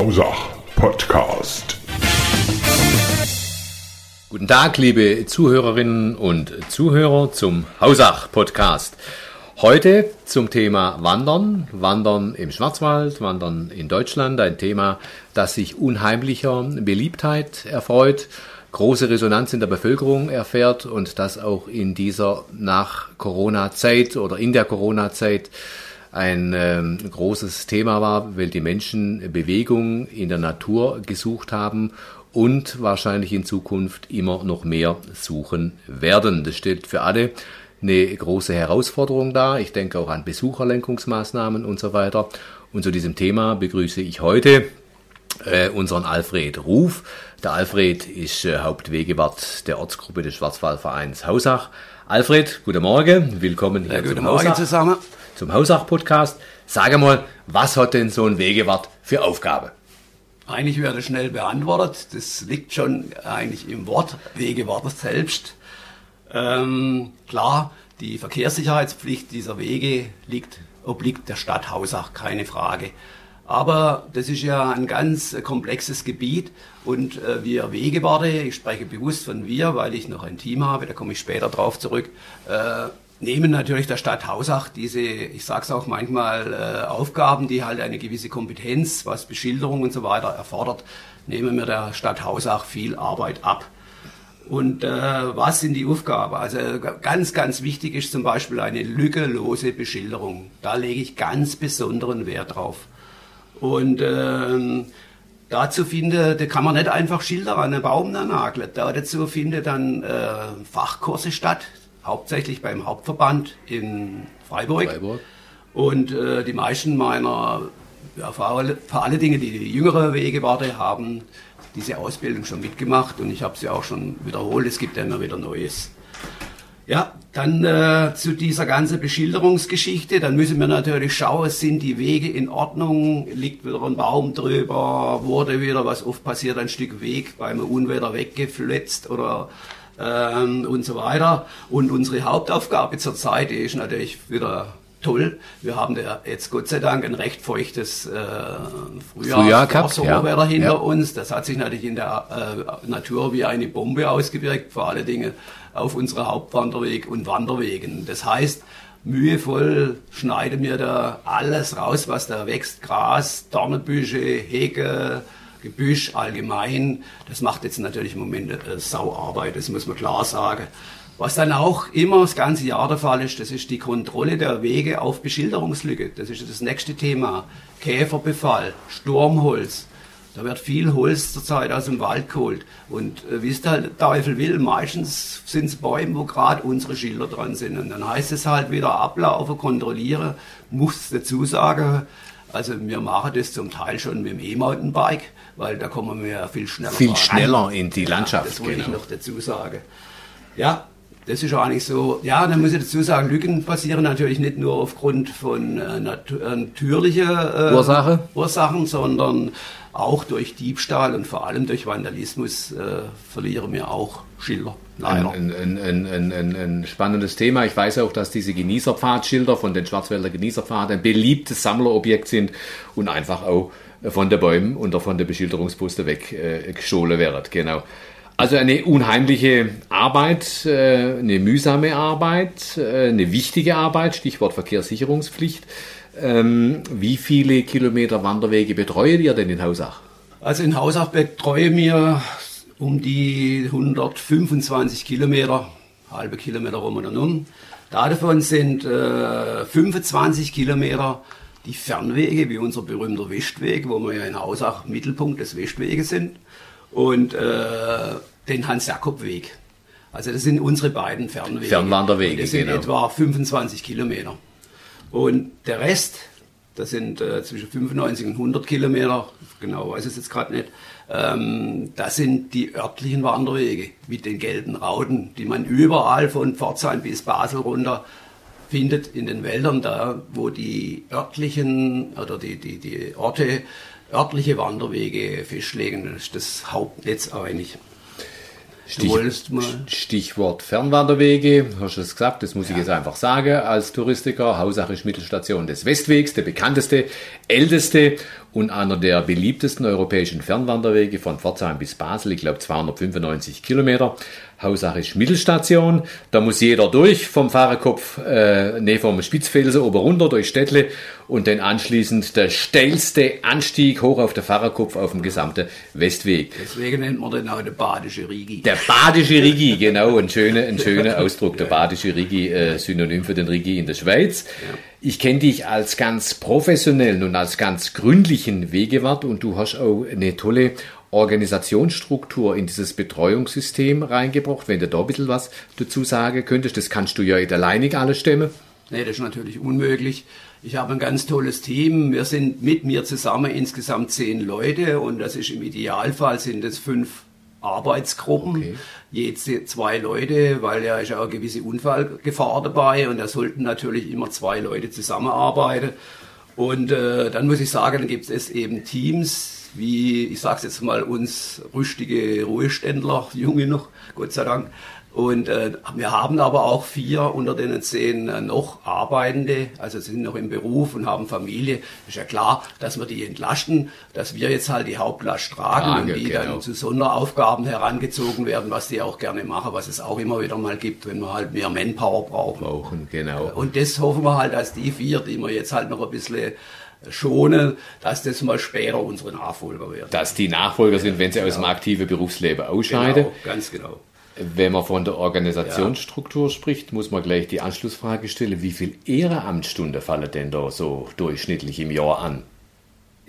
Hausach Podcast. Guten Tag, liebe Zuhörerinnen und Zuhörer zum Hausach Podcast. Heute zum Thema Wandern, Wandern im Schwarzwald, Wandern in Deutschland, ein Thema, das sich unheimlicher Beliebtheit erfreut, große Resonanz in der Bevölkerung erfährt und das auch in dieser Nach-Corona-Zeit oder in der Corona-Zeit ein äh, großes Thema war, weil die Menschen Bewegung in der Natur gesucht haben und wahrscheinlich in Zukunft immer noch mehr suchen werden. Das stellt für alle eine große Herausforderung dar. Ich denke auch an Besucherlenkungsmaßnahmen und so weiter. Und zu diesem Thema begrüße ich heute äh, unseren Alfred Ruf. Der Alfred ist äh, Hauptwegewart der Ortsgruppe des Schwarzwaldvereins Hausach. Alfred, guten Morgen, willkommen hier ja, guten Morgen Hausach, zusammen. Zum Hausach-Podcast. Sage mal, was hat denn so ein Wegewart für Aufgabe? Eigentlich werde schnell beantwortet. Das liegt schon eigentlich im Wort Wegewart selbst. Ähm, klar, die Verkehrssicherheitspflicht dieser Wege liegt, obliegt der Stadt Hausach, keine Frage. Aber das ist ja ein ganz komplexes Gebiet und äh, wir Wegewarte, ich spreche bewusst von wir, weil ich noch ein Team habe, da komme ich später drauf zurück, äh, nehmen natürlich der Stadt Hausach diese, ich sage es auch manchmal, äh, Aufgaben, die halt eine gewisse Kompetenz, was Beschilderung und so weiter erfordert, nehmen wir der Stadt Hausach viel Arbeit ab. Und äh, was sind die Aufgaben? Also ganz, ganz wichtig ist zum Beispiel eine lückelose Beschilderung. Da lege ich ganz besonderen Wert drauf. Und ähm, dazu finde, da kann man nicht einfach Schilder an einen Baum nageln. Da dazu findet dann äh, Fachkurse statt, hauptsächlich beim Hauptverband in Freiburg. Freiburg. Und äh, die meisten meiner, ja, vor, alle, vor alle Dinge, die, die jüngere Wegewarte haben, diese Ausbildung schon mitgemacht und ich habe sie auch schon wiederholt. Es gibt ja immer wieder Neues. Ja, dann äh, zu dieser ganzen Beschilderungsgeschichte. Dann müssen wir natürlich schauen, sind die Wege in Ordnung? Liegt wieder ein Baum drüber? Wurde wieder, was oft passiert, ein Stück Weg beim Unwetter weggefletzt oder ähm, und so weiter. Und unsere Hauptaufgabe zurzeit ist natürlich wieder toll. Wir haben da jetzt Gott sei Dank ein recht feuchtes äh, Frühjahr, Frühjahr gehabt, Sommerwetter ja. hinter Ja. uns. Das hat sich natürlich in der äh, Natur wie eine Bombe ausgewirkt, vor allen Dingen auf unsere Hauptwanderweg und Wanderwegen. Das heißt, mühevoll schneiden wir da alles raus, was da wächst. Gras, Dornenbüsche, Hege, Gebüsch allgemein. Das macht jetzt natürlich im Moment äh, Sauarbeit, das muss man klar sagen. Was dann auch immer das ganze Jahr der Fall ist, das ist die Kontrolle der Wege auf Beschilderungslücke. Das ist das nächste Thema. Käferbefall, Sturmholz. Da wird viel Holz zurzeit aus dem Wald geholt. Und äh, wie es der Teufel will, meistens sind es Bäume, wo gerade unsere Schilder dran sind. Und dann heißt es halt wieder ablaufen, kontrollieren, muss dazu sagen, also wir machen das zum Teil schon mit dem E-Mountainbike, weil da kommen wir ja viel schneller Viel schneller in die Ja, Landschaft, das wollte ich genau. noch dazu sagen. Ja, das ist eigentlich so. Ja, dann muss ich dazu sagen, Lücken passieren natürlich nicht nur aufgrund von äh, nat natürlichen äh, Ursache? Ursachen, sondern auch durch Diebstahl und vor allem durch Vandalismus äh, verlieren wir auch Schilder. Leider. Ein, ein, ein, ein, spannendes Thema. Ich weiß auch, dass diese Genießerpfadschilder von den Schwarzwälder Genießerpfad ein beliebtes Sammlerobjekt sind und einfach auch von den Bäumen und von der Beschilderungsposte weg äh, werden. Genau. Also eine unheimliche Arbeit, äh, eine mühsame Arbeit, äh, eine wichtige Arbeit, Stichwort Verkehrssicherungspflicht. Ähm, wie viele Kilometer Wanderwege betreut ihr denn in Hausach? Also in Hausach betreue mir um die 125 Kilometer, halbe Kilometer rum und um. Davon sind äh, 25 Kilometer die Fernwege, wie unser berühmter Westweg, wo wir ja in Hausach Mittelpunkt des Westweges sind, und äh, den Hans-Jakob-Weg. Also das sind unsere beiden Fernwege. Fernwanderwege, Das sind genau. etwa 25 Kilometer. Und der Rest, das sind äh, zwischen 95 und 100 Kilometer, genau weiß ich es jetzt gerade nicht, ähm, das sind die örtlichen Wanderwege mit den gelben Rauten, die man überall von Pforzheim bis Basel runter findet in den Wäldern, da wo die örtlichen oder die, die, die Orte örtliche Wanderwege festlegen. Das ist das Hauptnetz eigentlich. Mal. Stichwort Fernwanderwege, hast du es gesagt, das muss ich Ja. jetzt einfach sagen, als Touristiker. Hausach ist Mittelstation des Westwegs, der bekannteste, älteste und einer der beliebtesten europäischen Fernwanderwege von Pforzheim bis Basel, ich glaube 295 Kilometer. Hausach ist Mittelstation, da muss jeder durch, vom Fahrerkopf, äh, nee, vom Spitzfelsen oben runter, durch Städtle und dann anschließend der steilste Anstieg hoch auf der Fahrerkopf auf dem gesamten Westweg. Deswegen nennt man den auch der badische Rigi. Der badische Rigi, genau, ein schöner, ein schöner Ausdruck. Der badische Rigi, äh, Synonym für den Rigi in der Schweiz. Ich kenne dich als ganz professionellen und als ganz gründlichen Wegewart und du hast auch eine tolle Organisationsstruktur in dieses Betreuungssystem reingebracht. Wenn du da ein bisschen was dazu sagen könntest, das kannst du ja nicht alleinig alles stemmen. Nee, das ist natürlich unmöglich. Ich habe ein ganz tolles Team. Wir sind mit mir zusammen insgesamt zehn Leute und das ist im Idealfall sind es fünf Arbeitsgruppen, Okay. je zwei Leute, weil ja ist ja auch eine gewisse Unfallgefahr dabei und da sollten natürlich immer zwei Leute zusammenarbeiten. Und äh, dann muss ich sagen, dann gibt es eben Teams, wie, ich sage jetzt mal, uns rüstige Ruheständler, junge noch, Gott sei Dank. Und äh, wir haben aber auch vier unter den zehn äh, noch Arbeitende, also sind noch im Beruf und haben Familie. Ist ja klar, dass wir die entlasten, dass wir jetzt halt die Hauptlast tragen Trage, und die genau. dann zu Sonderaufgaben herangezogen werden, was die auch gerne machen, was es auch immer wieder mal gibt, wenn wir halt mehr Manpower brauchen. Brauchen, genau. Und das hoffen wir halt, dass die vier, die wir jetzt halt noch ein bisschen schonen, dass das mal später unsere Nachfolger werden. Dass die Nachfolger sind, wenn sie aus dem aktiven Berufsleben ausscheiden. Genau, ganz genau. Wenn man von der Organisationsstruktur spricht, muss man gleich die Anschlussfrage stellen, wie viel Ehrenamtsstunden fallen denn da so durchschnittlich im Jahr an?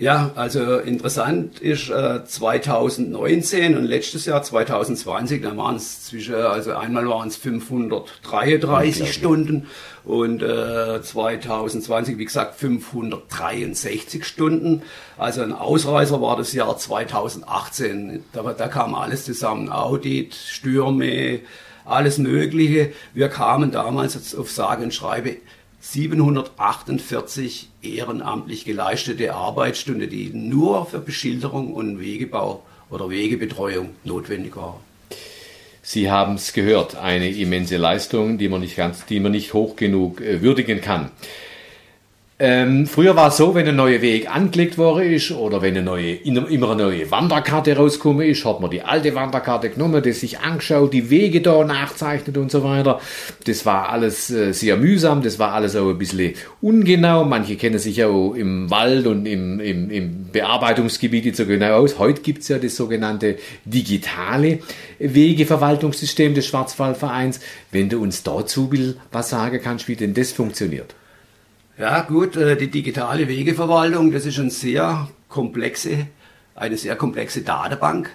Ja, also interessant ist äh, 2019 und letztes Jahr 2020, da waren es zwischen, also einmal waren es 533 Stunden und äh, 2020, wie gesagt, 563 Stunden. Also ein Ausreißer war das Jahr 2018. Da, da kam alles zusammen, Audit, Stürme, alles Mögliche. Wir kamen damals auf sage und schreibe 748 ehrenamtlich geleistete Arbeitsstunden, die nur für Beschilderung und Wegebau oder Wegebetreuung notwendig waren. Sie haben es gehört, eine immense Leistung, die man nicht ganz, die man nicht hoch genug äh, würdigen kann. Ähm, früher war es so, wenn ein neuer Weg angelegt worden ist oder wenn eine neue, immer eine neue Wanderkarte rausgekommen ist, hat man die alte Wanderkarte genommen, die sich angeschaut, die Wege da nachzeichnet und so weiter. Das war alles äh, sehr mühsam, das war alles auch ein bisschen ungenau. Manche kennen sich ja auch im Wald und im, im, im Bearbeitungsgebiet nicht so genau aus. Heute gibt es ja das sogenannte digitale Wegeverwaltungssystem des Schwarzwaldvereins. Wenn du uns dazu was sagen kannst, wie denn das funktioniert. Ja, gut, äh, die digitale Wegeverwaltung, das ist eine sehr komplexe, eine sehr komplexe Datenbank,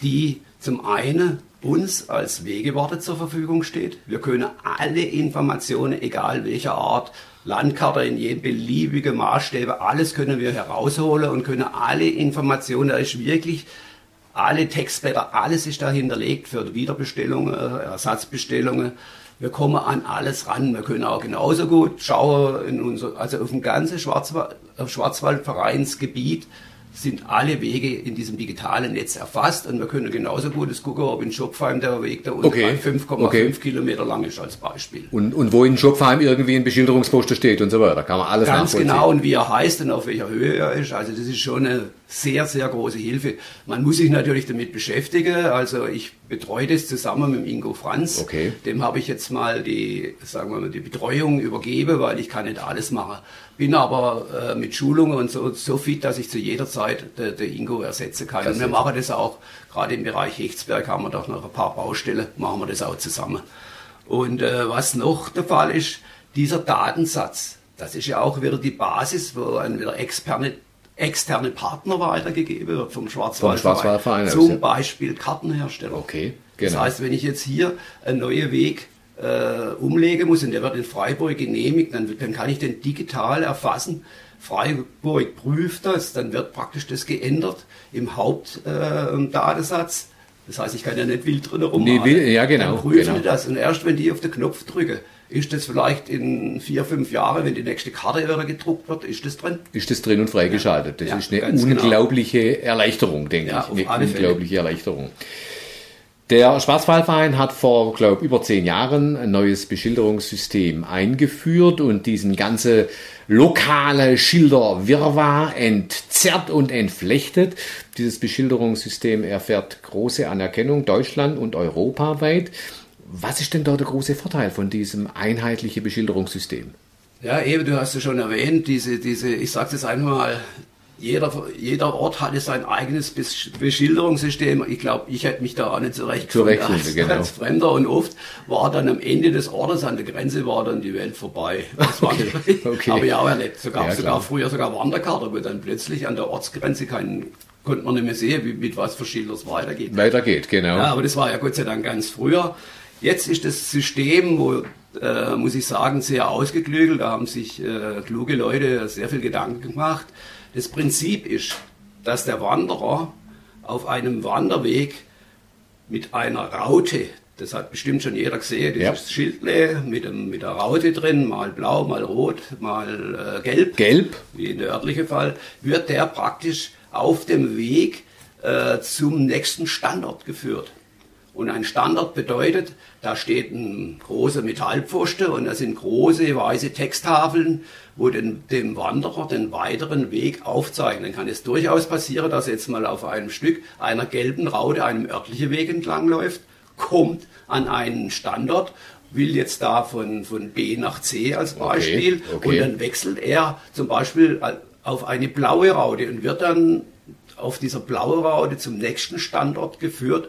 die zum einen uns als Wegewarte zur Verfügung steht. Wir können alle Informationen, egal welcher Art, Landkarte in jedem beliebigen Maßstäbe, alles können wir herausholen und können alle Informationen, da ist wirklich alle Textblätter, alles ist da hinterlegt für Wiederbestellungen, äh, Ersatzbestellungen. Wir kommen an alles ran. Wir können auch genauso gut schauen in unser, also auf dem ganzen Schwarzwald, Schwarzwaldvereinsgebiet sind alle Wege in diesem digitalen Netz erfasst und wir können genauso gut es gucken, ob in Schopfheim der Weg da unten Okay. 5,5 Okay. Kilometer lang ist als Beispiel. Und, und wo in Schopfheim irgendwie ein Beschilderungsposter steht und so weiter. Kann man alles Ganz genau und wie er heißt und auf welcher Höhe er ist. Also das ist schon eine sehr, sehr große Hilfe. Man muss sich natürlich damit beschäftigen. Also ich betreue das zusammen mit Ingo Franz. Okay. Dem habe ich jetzt mal die, sagen wir mal, die Betreuung übergeben, weil ich kann nicht alles machen. Bin aber äh, mit Schulungen und so, so fit, dass ich zu jeder Zeit der, der Ingo ersetzen kann. Und wir machen das auch, gerade im Bereich Hechtsberg haben wir doch noch ein paar Baustellen, machen wir das auch zusammen. Und äh, was noch der Fall ist, dieser Datensatz, das ist ja auch wieder die Basis, wo ein wieder externe, externe Partner weitergegeben wird vom Schwarzwaldverein. Zum ja. Beispiel Kartenhersteller. Okay, Das genau. heißt, wenn ich jetzt hier einen neuen Weg äh, umlegen muss und der wird in Freiburg genehmigt, dann, dann kann ich den digital erfassen. Freiburg prüft das, dann wird praktisch das geändert im Hauptdatensatz. Äh, das heißt, ich kann ja nicht wild drin rummachen. Nee, ja, genau, Dann prüfen genau. die das und erst wenn die auf den Knopf drücken, ist das vielleicht in vier, fünf Jahren, wenn die nächste Karte wieder gedruckt wird, ist das drin. Ist das drin und freigeschaltet. Das Ja, ist eine genau. unglaubliche Erleichterung, denke Ja, ich. Eine alle Fälle. unglaubliche Erleichterung. Der Schwarzwaldverein hat vor, glaube über zehn Jahren ein neues Beschilderungssystem eingeführt und diesen ganze lokale Schilderwirrwarr entzerrt und entflechtet. Dieses Beschilderungssystem erfährt große Anerkennung deutschland- und europaweit. Was ist denn da der große Vorteil von diesem einheitlichen Beschilderungssystem? Ja, eben, du hast es schon erwähnt, diese, diese ich sage es einfach mal, jeder, jeder Ort hatte sein eigenes Beschilderungssystem. Ich glaube, ich hätte mich da auch nicht zurechtgefunden als, genau. als Fremder. Und oft war dann am Ende des Ortes, an der Grenze, war dann die Welt vorbei. Das okay. okay. Habe ich auch erlebt. Sogar, ja, sogar früher sogar Wanderkarte, wo dann plötzlich an der Ortsgrenze kein, konnte man nicht mehr sehen, wie, mit was für Schilders weitergeht. Weitergeht, genau. Ja, aber das war ja Gott sei Dank ganz früher. Jetzt ist das System, wo äh, muss ich sagen, sehr ausgeklügelt. Da haben sich äh, kluge Leute sehr viel Gedanken gemacht. Das Prinzip ist, dass der Wanderer auf einem Wanderweg mit einer Raute, das hat bestimmt schon jeder gesehen, dieses ja. Schildle mit, dem, mit der Raute drin, mal blau, mal rot, mal äh, gelb, gelb, wie in der örtliche Fall, wird der praktisch auf dem Weg äh, zum nächsten Standort geführt. Und ein Standard bedeutet, da steht ein großer Metallpfosten und da sind große weiße Texttafeln, wo den, dem Wanderer den weiteren Weg aufzeigen. Dann kann es durchaus passieren, dass er jetzt mal auf einem Stück einer gelben Raute einem örtlichen Weg entlang läuft, kommt an einen Standort, will jetzt da von, von B nach C als Beispiel okay, okay. und dann wechselt er zum Beispiel auf eine blaue Raute und wird dann auf dieser blauen Raute zum nächsten Standort geführt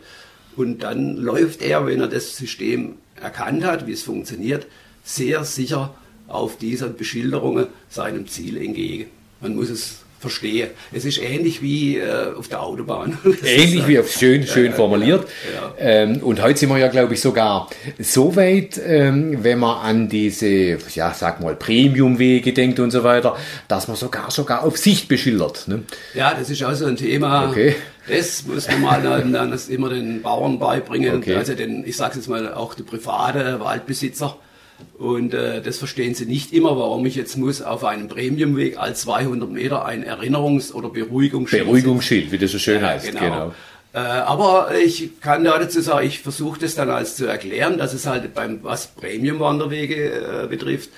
und dann läuft er, wenn er das System erkannt hat, wie es funktioniert, sehr sicher auf dieser Beschilderung seinem Ziel entgegen. Man muss es verstehen. Es ist ähnlich wie äh, auf der Autobahn. ähnlich wie auf schön, schön formuliert. Ja, ähm, und heute sind wir ja, glaube ich, sogar so weit, ähm, wenn man an diese, ja, sag mal, Premium-Wege denkt und so weiter, dass man sogar sogar auf Sicht beschildert. Ne? Ja, das ist auch so ein Thema. Okay. Das muss man mal dann, dann immer den Bauern beibringen. Okay. Also den, ich sage jetzt mal, auch die private Waldbesitzer und äh, das verstehen sie nicht immer, warum ich jetzt muss auf einem Premiumweg als 200 Meter ein Erinnerungs- oder Beruhigungsschild. Beruhigungsschild, wie das so schön ja, heißt. Genau. genau. Äh, aber ich kann da dazu sagen, ich versuche das dann als zu erklären, dass es halt beim was Premium-Wanderwege äh, betrifft,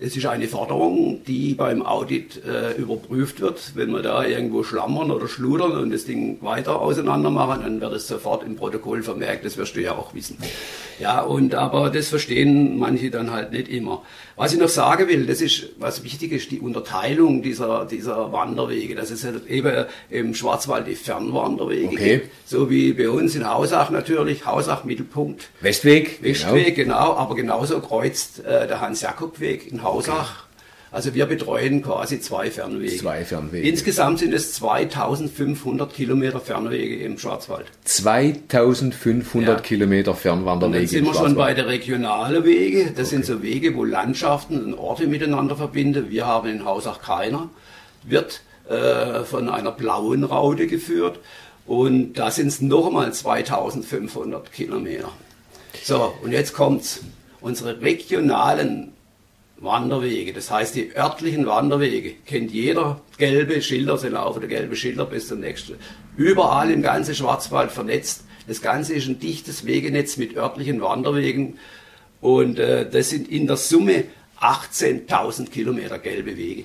es ist eine Forderung, die beim Audit äh, überprüft wird. Wenn wir da irgendwo schlammern oder schludern und das Ding weiter auseinander machen, dann wird es sofort im Protokoll vermerkt. Das wirst du ja auch wissen. Ja, und aber das verstehen manche dann halt nicht immer. Was ich noch sagen will, das ist, was wichtig ist, die Unterteilung dieser, dieser Wanderwege. Das ist halt eben im Schwarzwald die Fernwanderwege okay. gibt, so wie bei uns in Hausach natürlich, Hausach Mittelpunkt. Westweg. Westweg, genau, genau aber genauso kreuzt äh, der Hans-Jakob-Weg in Hausach. Okay. Also wir betreuen quasi zwei Fernwege. Zwei Fernwege. Insgesamt sind es 2500 Kilometer Fernwege im Schwarzwald. 2500 ja. Kilometer Fernwanderwege. Und dann sind wir schon bei der regionalen Wege. Das okay. sind so Wege, wo Landschaften und Orte miteinander verbinden. Wir haben in Hausach keiner. Wird äh, von einer blauen Raute geführt. Und da sind es nochmal 2500 Kilometer. So, und jetzt kommt's. Unsere regionalen Wanderwege. Das heißt, die örtlichen Wanderwege kennt jeder. Gelbe Schilder sind auf der gelbe Schilder bis zum nächsten. Überall im ganzen Schwarzwald vernetzt. Das Ganze ist ein dichtes Wegenetz mit örtlichen Wanderwegen. Und äh, das sind in der Summe 18.000 Kilometer gelbe Wege.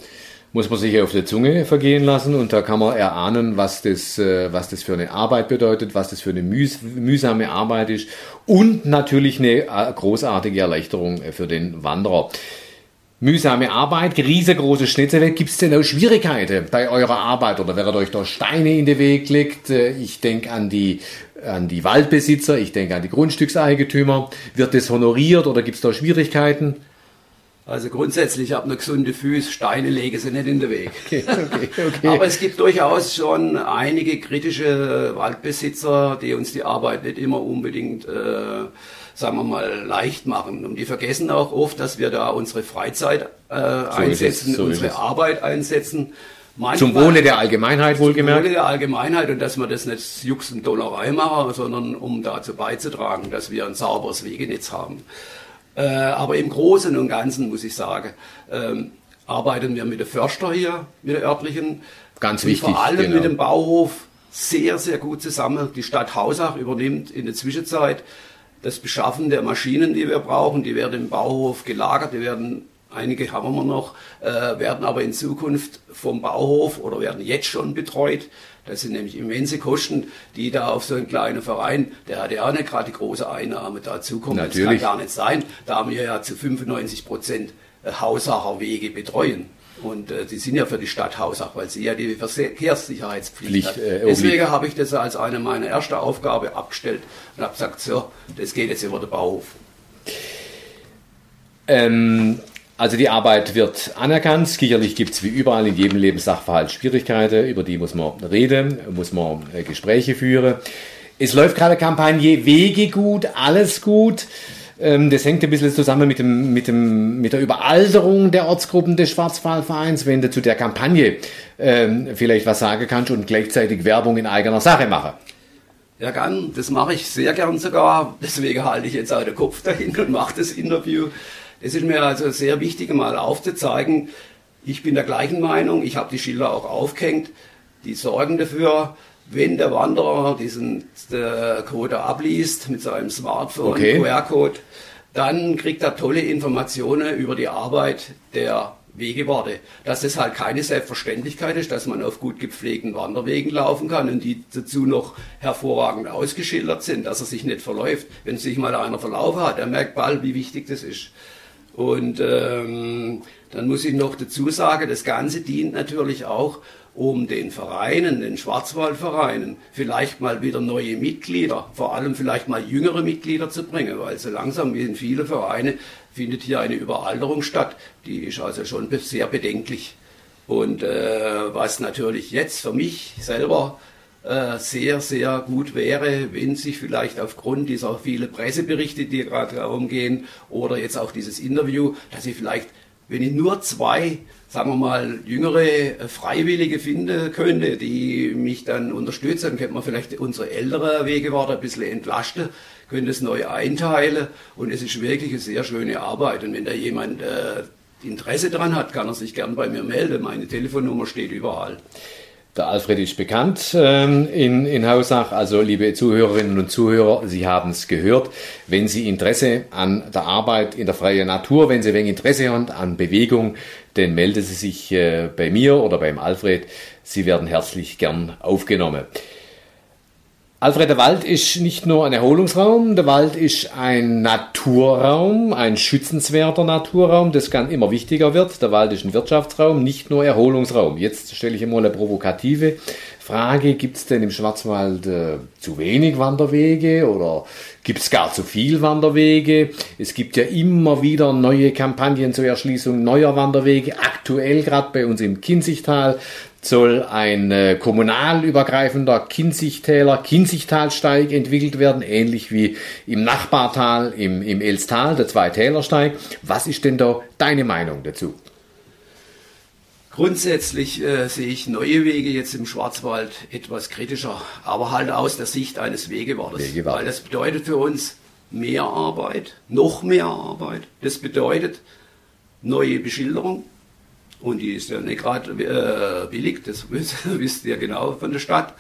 Muss man sich auf der Zunge vergehen lassen und da kann man erahnen, was das, äh, was das für eine Arbeit bedeutet, was das für eine mühs mühsame Arbeit ist und natürlich eine äh, großartige Erleichterung für den Wanderer mühsame Arbeit, riesengroße Schnitte. Gibt es denn auch Schwierigkeiten bei eurer Arbeit oder während euch da Steine in den Weg legt? Äh, ich denke an die, an die Waldbesitzer, ich denke an die Grundstückseigentümer. Wird das honoriert oder gibt es da Schwierigkeiten? Also grundsätzlich, ich habe eine gesunde Füße, Steine lege sie nicht in den Weg. Okay, okay, okay. Aber es gibt durchaus schon einige kritische Waldbesitzer, die uns die Arbeit nicht immer unbedingt äh, sagen wir mal, leicht machen. Und die vergessen auch oft, dass wir da unsere Freizeit äh, so einsetzen, so unsere Arbeit einsetzen. Manchmal, zum Wohle der Allgemeinheit wohlgemerkt? Zum Wohle der Allgemeinheit und dass wir das nicht Jux und Dollerei machen, sondern um dazu beizutragen, dass wir ein sauberes Wegenetz haben. Äh, aber im Großen und Ganzen muss ich sagen, ähm, arbeiten wir mit der Förster hier, mit der örtlichen. Ganz wichtig. Vor allem genau. mit dem Bauhof sehr, sehr gut zusammen. Die Stadt Hausach übernimmt in der Zwischenzeit das Beschaffen der Maschinen, die wir brauchen. Die werden im Bauhof gelagert, die werden einige haben wir noch, äh, werden aber in Zukunft vom Bauhof oder werden jetzt schon betreut. Das sind nämlich immense Kosten, die da auf so einen kleinen Verein, der hat ja auch nicht gerade die große Einnahme dazukommen. Natürlich. Das kann gar nicht sein, da wir ja zu 95 Prozent äh, Hausacher Wege betreuen. Und äh, die sind ja für die Stadt Hausach, weil sie ja die Verkehrssicherheitspflicht Pflicht, hat. äh, Deswegen habe ich das als eine meiner ersten Aufgaben abgestellt und habe gesagt, so, das geht jetzt über den Bauhof. Ähm, also die Arbeit wird anerkannt. Sicherlich gibt es wie überall in jedem Lebenssachverhalt Schwierigkeiten, über die muss man reden, muss man äh, Gespräche führen. Es läuft gerade Kampagne Wege gut, alles gut. Ähm, das hängt ein bisschen zusammen mit, dem, mit, dem, mit der Überalterung der Ortsgruppen des Schwarzwaldvereins. Wenn du zu der Kampagne ähm, vielleicht was sagen kannst und gleichzeitig Werbung in eigener Sache machen. Ja, gern. Das mache ich sehr gern sogar. Deswegen halte ich jetzt auch den Kopf dahin und mache das Interview. Es ist mir also sehr wichtig, mal aufzuzeigen, ich bin der gleichen Meinung, ich habe die Schilder auch aufgehängt, die sorgen dafür, wenn der Wanderer diesen äh, Code abliest mit seinem Smartphone, Okay. QR-Code, dann kriegt er tolle Informationen über die Arbeit der Wegewarte. Dass das halt keine Selbstverständlichkeit ist, dass man auf gut gepflegten Wanderwegen laufen kann und die dazu noch hervorragend ausgeschildert sind, dass er sich nicht verläuft. Wenn sich mal einer verlaufen hat, der merkt bald, wie wichtig das ist. Und ähm, dann muss ich noch dazu sagen, das Ganze dient natürlich auch, um den Vereinen, den Schwarzwaldvereinen, vielleicht mal wieder neue Mitglieder, vor allem vielleicht mal jüngere Mitglieder zu bringen, weil so langsam wie in vielen Vereinen findet hier eine Überalterung statt. Die ist also schon sehr bedenklich. Und äh, was natürlich jetzt für mich selber äh, sehr, sehr gut wäre, wenn sich vielleicht aufgrund dieser vielen Presseberichte, die gerade herumgehen, oder jetzt auch dieses Interview, dass ich vielleicht, wenn ich nur zwei, sagen wir mal, jüngere äh, Freiwillige finden könnte, die mich dann unterstützen, dann könnte man vielleicht unsere ältere Wegewarte ein bisschen entlasten, könnte es neu einteilen und es ist wirklich eine sehr schöne Arbeit. Und wenn da jemand äh, Interesse dran hat, kann er sich gern bei mir melden. Meine Telefonnummer steht überall. Der Alfred ist bekannt ähm, in, in Hausach. Also, liebe Zuhörerinnen und Zuhörer, Sie haben es gehört. Wenn Sie Interesse an der Arbeit in der freien Natur, wenn Sie wenig Interesse haben an Bewegung, dann melden Sie sich äh, bei mir oder beim Alfred. Sie werden herzlich gern aufgenommen. Alfred, der Wald ist nicht nur ein Erholungsraum, der Wald ist ein Naturraum, ein schützenswerter Naturraum, das ganz immer wichtiger wird. Der Wald ist ein Wirtschaftsraum, nicht nur Erholungsraum. Jetzt stelle ich einmal eine provokative Frage. Gibt es denn im Schwarzwald äh, zu wenig Wanderwege oder gibt es gar zu viel Wanderwege? Es gibt ja immer wieder neue Kampagnen zur Erschließung neuer Wanderwege. Aktuell gerade bei uns im Kinzigtal soll ein äh, kommunal übergreifender Kinzigtäler, Kinzigtalsteig entwickelt werden, ähnlich wie im Nachbartal, im, im Elstal, der Zweitälersteig. Was ist denn da deine Meinung dazu? Grundsätzlich äh, sehe ich neue Wege jetzt im Schwarzwald etwas kritischer, aber halt aus der Sicht eines Wegewartes. Wegewartes. Weil das bedeutet für uns mehr Arbeit, noch mehr Arbeit. Das bedeutet neue Beschilderung. Und die ist ja nicht gerade äh, billig, das wisst, wisst ihr genau von der Stadt.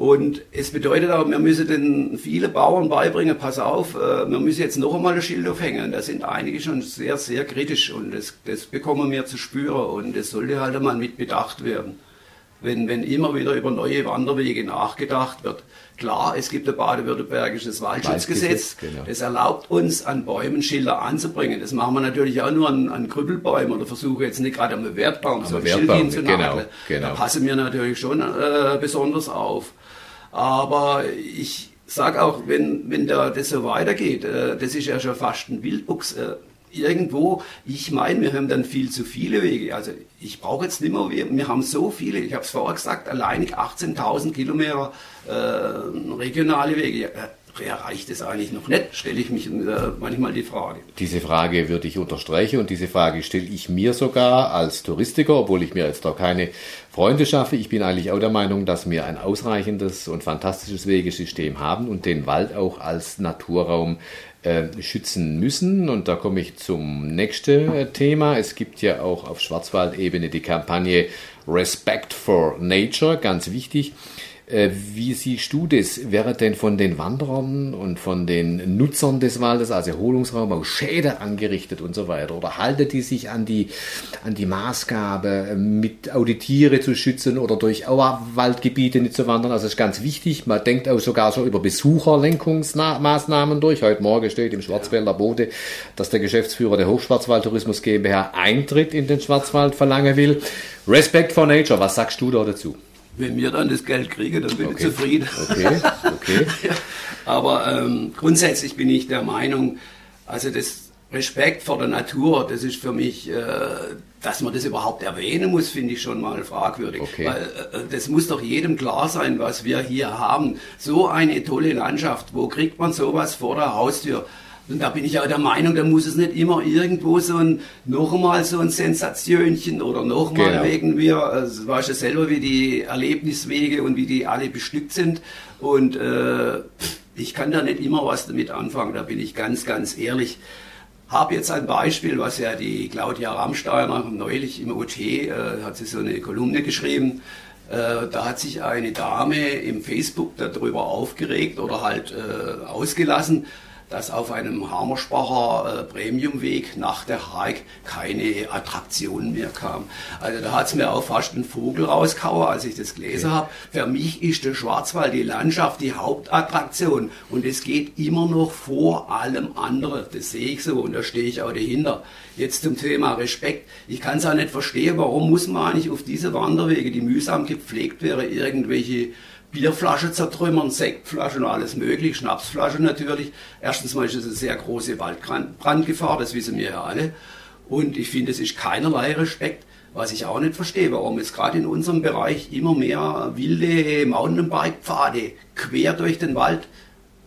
Und es bedeutet auch, wir müssen den viele Bauern beibringen, pass auf, äh, wir müssen jetzt noch einmal ein Schild aufhängen. Da sind einige schon sehr, sehr kritisch und das, das bekommen wir zu spüren und das sollte halt einmal mit bedacht werden. Wenn, wenn immer wieder über neue Wanderwege nachgedacht wird. Klar, es gibt ein baden-württembergisches Waldschutzgesetz. Genau. Das erlaubt uns, an Bäumen Schilder anzubringen. Das machen wir natürlich auch nur an, an Krüppelbäumen oder versuchen jetzt nicht gerade am Wertbaum so ein Schild hinzunageln. genau, genau. Da passen wir natürlich schon äh, besonders auf. Aber ich sage auch, wenn, wenn da das so weitergeht, äh, das ist ja schon fast ein Wildwuchs. Äh, irgendwo, ich meine, wir haben dann viel zu viele Wege. Also ich brauche jetzt nicht mehr, wir, wir haben so viele, ich habe es vorher gesagt, alleinig 18.000 Kilometer äh, regionale Wege. Äh, ja, reicht es eigentlich noch nicht, stelle ich mich äh, manchmal die Frage. Diese Frage würde ich unterstreichen und diese Frage stelle ich mir sogar als Touristiker, obwohl ich mir jetzt da keine Freunde schaffe. Ich bin eigentlich auch der Meinung, dass wir ein ausreichendes und fantastisches Wegesystem haben und den Wald auch als Naturraum äh, schützen müssen. Und da komme ich zum nächsten äh, Thema. Es gibt ja auch auf Schwarzwaldebene die Kampagne Respect for Nature, ganz wichtig. Äh, wie siehst du das? Wäre denn von den Wanderern und von den Nutzern des Waldes als Erholungsraum auch Schäden angerichtet und so weiter? Oder halten die sich an die, an die Maßgabe, mit Auditiere zu schützen oder durch Auerwaldgebiete nicht zu wandern? Also das ist ganz wichtig. Man denkt auch sogar schon über Besucherlenkungsmaßnahmen durch. Heute Morgen steht im Schwarzwälder Bote, dass der Geschäftsführer der Hochschwarzwaldtourismus GmbH Eintritt in den Schwarzwald verlangen will. Respect for Nature, was sagst du da dazu? Wenn wir dann das Geld kriegen, dann bin Okay. ich zufrieden. Okay, okay. ja, aber ähm, grundsätzlich bin ich der Meinung, also das Respekt vor der Natur, das ist für mich, äh, dass man das überhaupt erwähnen muss, finde ich schon mal fragwürdig. Okay. Weil äh, das muss doch jedem klar sein, was wir hier haben. So eine tolle Landschaft, wo kriegt man sowas vor der Haustür? Und da bin ich auch der Meinung, da muss es nicht immer irgendwo so ein, noch einmal so ein Sensationchen oder noch mal Genau. wegen wir, also, weißt du selber, wie die Erlebniswege und wie die alle bestückt sind. Und äh, ich kann da nicht immer was damit anfangen, da bin ich ganz, ganz ehrlich. Habe jetzt ein Beispiel, was ja die Claudia Rammsteiner neulich im OT, äh, hat sie so eine Kolumne geschrieben. Äh, da hat sich eine Dame im Facebook darüber aufgeregt oder halt äh, ausgelassen, dass auf einem Hammerspacher äh, Premiumweg nach der Haik keine Attraktion mehr kam. Also da hat es mir auch fast ein Vogel rausgehauen, als ich das gelesen habe. Für mich ist der Schwarzwald, die Landschaft, die Hauptattraktion. Und es geht immer noch vor allem anderen. Das sehe ich so und da stehe ich auch dahinter. Jetzt zum Thema Respekt. Ich kann es auch nicht verstehen, warum muss man eigentlich auf diese Wanderwege, die mühsam gepflegt wäre, irgendwelche Bierflasche zertrümmern, Sektflaschen und alles mögliche, Schnapsflasche natürlich. Erstens mal ist es eine sehr große Waldbrandgefahr, das wissen wir ja alle. Und ich finde, es ist keinerlei Respekt, was ich auch nicht verstehe, warum jetzt gerade in unserem Bereich immer mehr wilde Mountainbike-Pfade quer durch den Wald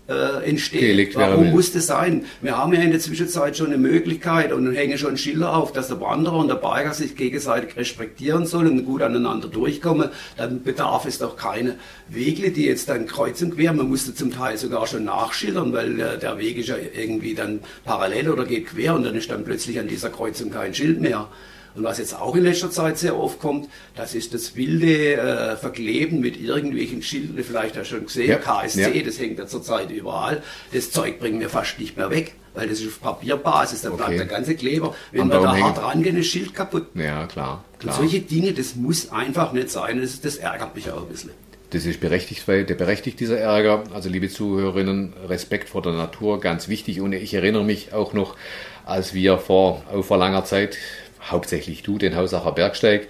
äh, werden Warum muss das sein? Wir haben ja in der Zwischenzeit schon eine Möglichkeit und hängen schon Schilder auf, dass der Wanderer und der Biker sich gegenseitig respektieren sollen und gut aneinander durchkommen. Dann bedarf es doch keine Wegle, die jetzt dann kreuz und quer, man musste zum Teil sogar schon nachschildern, weil äh, der Weg ist ja irgendwie dann parallel oder geht quer und dann ist dann plötzlich an dieser Kreuzung kein Schild mehr. Und was jetzt auch in letzter Zeit sehr oft kommt, das ist das wilde äh, Verkleben mit irgendwelchen Schildern, vielleicht hast du schon gesehen, Ja, KSC, ja. das hängt ja zurzeit überall. Das Zeug bringen wir fast nicht mehr weg, weil das ist auf Papierbasis, dann Okay. bleibt der ganze Kleber. Wenn wir da hängen. hart rangehen, ist Schild kaputt. Ja, klar, Und klar. solche Dinge, das muss einfach nicht sein. Das, das ärgert mich auch ein bisschen. Das ist berechtigt, weil der berechtigt dieser Ärger. Also liebe Zuhörerinnen, Respekt vor der Natur, ganz wichtig. Und ich erinnere mich auch noch, als wir vor, vor langer Zeit, hauptsächlich du, den Hausacher Bergsteig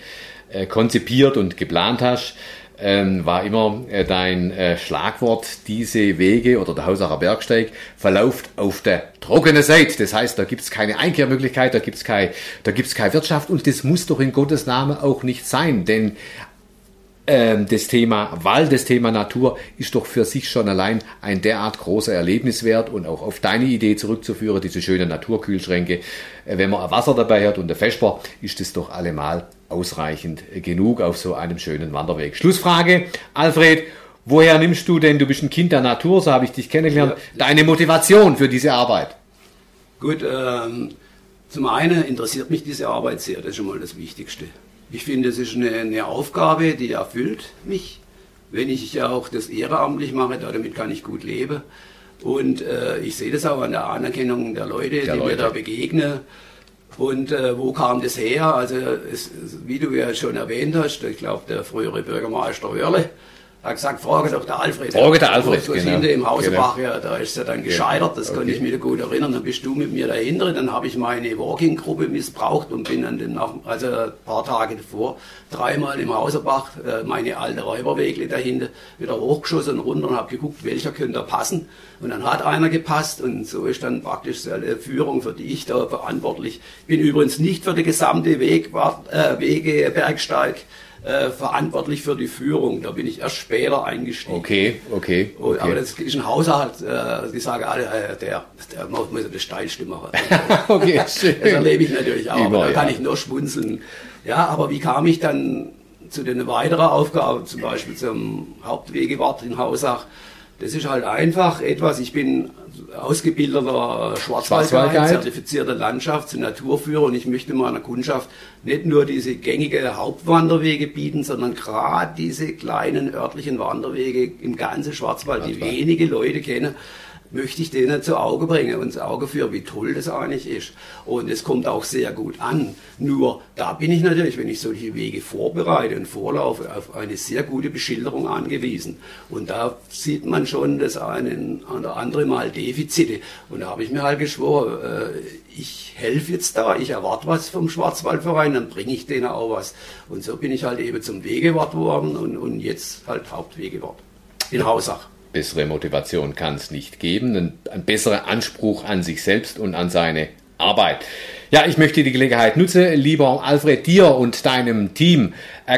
äh, konzipiert und geplant hast, ähm, war immer äh, dein äh, Schlagwort, diese Wege oder der Hausacher Bergsteig verläuft auf der trockenen Seite. Das heißt, da gibt es keine Einkehrmöglichkeit, da gibt es keine, da keine Wirtschaft und das muss doch in Gottes Namen auch nicht sein, denn das Thema Wald, das Thema Natur ist doch für sich schon allein ein derart großer Erlebniswert und auch auf deine Idee zurückzuführen, diese schönen Naturkühlschränke. Äh, Wenn man Wasser dabei hat und ein Vesper, ist das doch allemal ausreichend genug auf so einem schönen Wanderweg. Schlussfrage, Alfred, woher nimmst du denn, du bist ein Kind der Natur, so habe ich dich kennengelernt, deine Motivation für diese Arbeit? Gut, ähm, zum einen interessiert mich diese Arbeit sehr, das ist schon mal das Wichtigste. Ich finde, es ist eine, eine Aufgabe, die erfüllt mich. Wenn ich ja auch das ehrenamtlich mache, damit kann ich gut leben. Und äh, ich sehe das auch an der Anerkennung der Leute, die Leute. mir da begegnen. Und äh, wo kam das her? Also, es, wie du ja schon erwähnt hast, ich glaube, der frühere Bürgermeister Wörle hat gesagt, frage doch der Alfred. Frage der Alfred, genau. hinter im Hausebach, Genau. ja, da ist er dann gescheitert, das kann Okay. ich mir gut erinnern. Dann bist du mit mir dahinter, dann habe ich meine Walking-Gruppe missbraucht und bin dann den, nach- also ein paar Tage davor dreimal im Hausebach äh, meine alte Räuberwegle dahinter wieder hochgeschossen und runter und habe geguckt, welcher könnte passen. Und dann hat einer gepasst und so ist dann praktisch eine Führung, für die ich da verantwortlich bin. Übrigens nicht für die gesamte Weg, äh, Wege, Bergsteig, äh, verantwortlich für die Führung. Da bin ich erst später eingestiegen. Okay, okay, Und, Aber okay. das ist ein Haushalt, äh, die sagen alle, äh, der, der muss das Steilste machen. okay, schön. Das erlebe ich natürlich auch, Immer, aber da kann ja. ich nur schmunzeln. Ja, aber wie kam ich dann zu den weiteren Aufgaben, zum Beispiel zum Hauptwegewart in Hausach? Das ist halt einfach etwas, ich bin ausgebildeter Schwarzwaldguide, Schwarzwaldguide. zertifizierter Landschafts- und Naturführer und ich möchte meiner Kundschaft nicht nur diese gängige Hauptwanderwege bieten, sondern gerade diese kleinen örtlichen Wanderwege im ganzen Schwarzwald, die Schwarzwald. wenige Leute kennen, möchte ich denen zu Auge bringen und zu Auge führen, wie toll das eigentlich ist. Und es kommt auch sehr gut an. Nur da bin ich natürlich, wenn ich solche Wege vorbereite und vorlaufe, auf eine sehr gute Beschilderung angewiesen. Und da sieht man schon das eine oder andere Mal Defizite. Und da habe ich mir halt geschworen, äh, ich helfe jetzt da, ich erwarte was vom Schwarzwaldverein, dann bringe ich denen auch was. Und so bin ich halt eben zum Wegewart worden und, und jetzt halt Hauptwegewart in Hausach. Bessere Motivation kann es nicht geben, ein, ein besserer Anspruch an sich selbst und an seine Arbeit. Ja, ich möchte die Gelegenheit nutzen, lieber Alfred, dir und deinem Team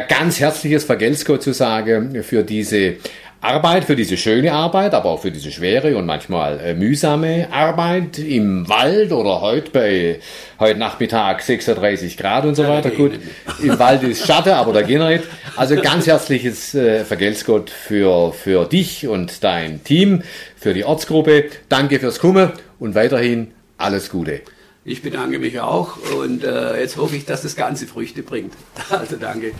ganz herzliches Vergeltsko zu sagen für diese Arbeit, für diese schöne Arbeit, aber auch für diese schwere und manchmal äh, mühsame Arbeit im Wald oder heute bei heute Nachmittag 36 Grad und so weiter. Gut, im Wald ist Schatten, aber da gehen wir nicht. Also ganz herzliches äh, Vergelt's für, für dich und dein Team, für die Ortsgruppe. Danke fürs Kommen und weiterhin alles Gute. Ich bedanke mich auch und äh, jetzt hoffe ich, dass das Ganze Früchte bringt. Also danke.